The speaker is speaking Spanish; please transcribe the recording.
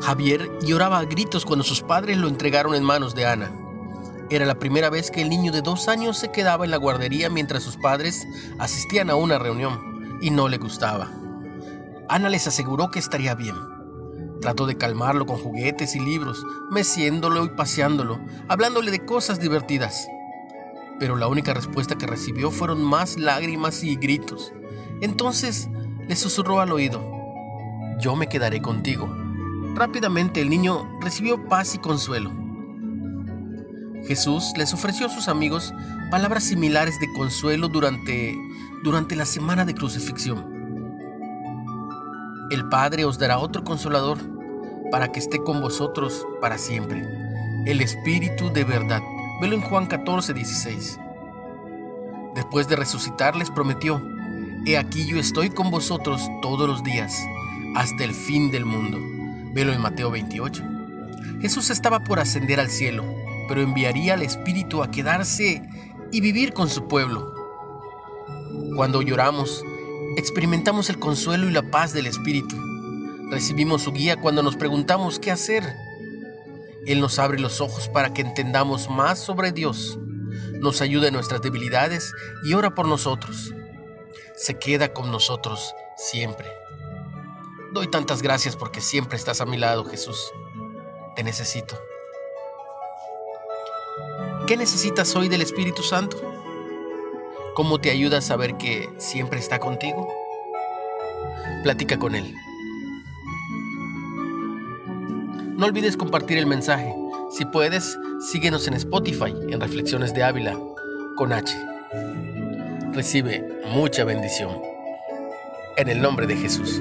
Javier lloraba a gritos cuando sus padres lo entregaron en manos de Ana. Era la primera vez que el niño de dos años se quedaba en la guardería mientras sus padres asistían a una reunión y no le gustaba. Ana les aseguró que estaría bien. Trató de calmarlo con juguetes y libros, meciéndolo y paseándolo, hablándole de cosas divertidas. Pero la única respuesta que recibió fueron más lágrimas y gritos. Entonces le susurró al oído, yo me quedaré contigo Rápidamente el niño recibió paz y consuelo. Jesús les ofreció a sus amigos palabras similares de consuelo durante, durante la semana de crucifixión. El Padre os dará otro consolador para que esté con vosotros para siempre. El Espíritu de verdad. Velo en Juan 14, 16. Después de resucitar les prometió, He aquí yo estoy con vosotros todos los días, hasta el fin del mundo. Velo en Mateo 28. Jesús estaba por ascender al cielo, pero enviaría al Espíritu a quedarse y vivir con su pueblo. Cuando lloramos, experimentamos el consuelo y la paz del Espíritu. Recibimos su guía cuando nos preguntamos qué hacer. Él nos abre los ojos para que entendamos más sobre Dios, nos ayuda en nuestras debilidades y ora por nosotros. Se queda con nosotros siempre. Doy tantas gracias porque siempre estás a mi lado, Jesús. Te necesito. ¿Qué necesitas hoy del Espíritu Santo? ¿Cómo te ayuda a saber que siempre está contigo? Platica con Él. No olvides compartir el mensaje. Si puedes, síguenos en Spotify en Reflexiones de Ávila con H. Recibe mucha bendición. En el nombre de Jesús.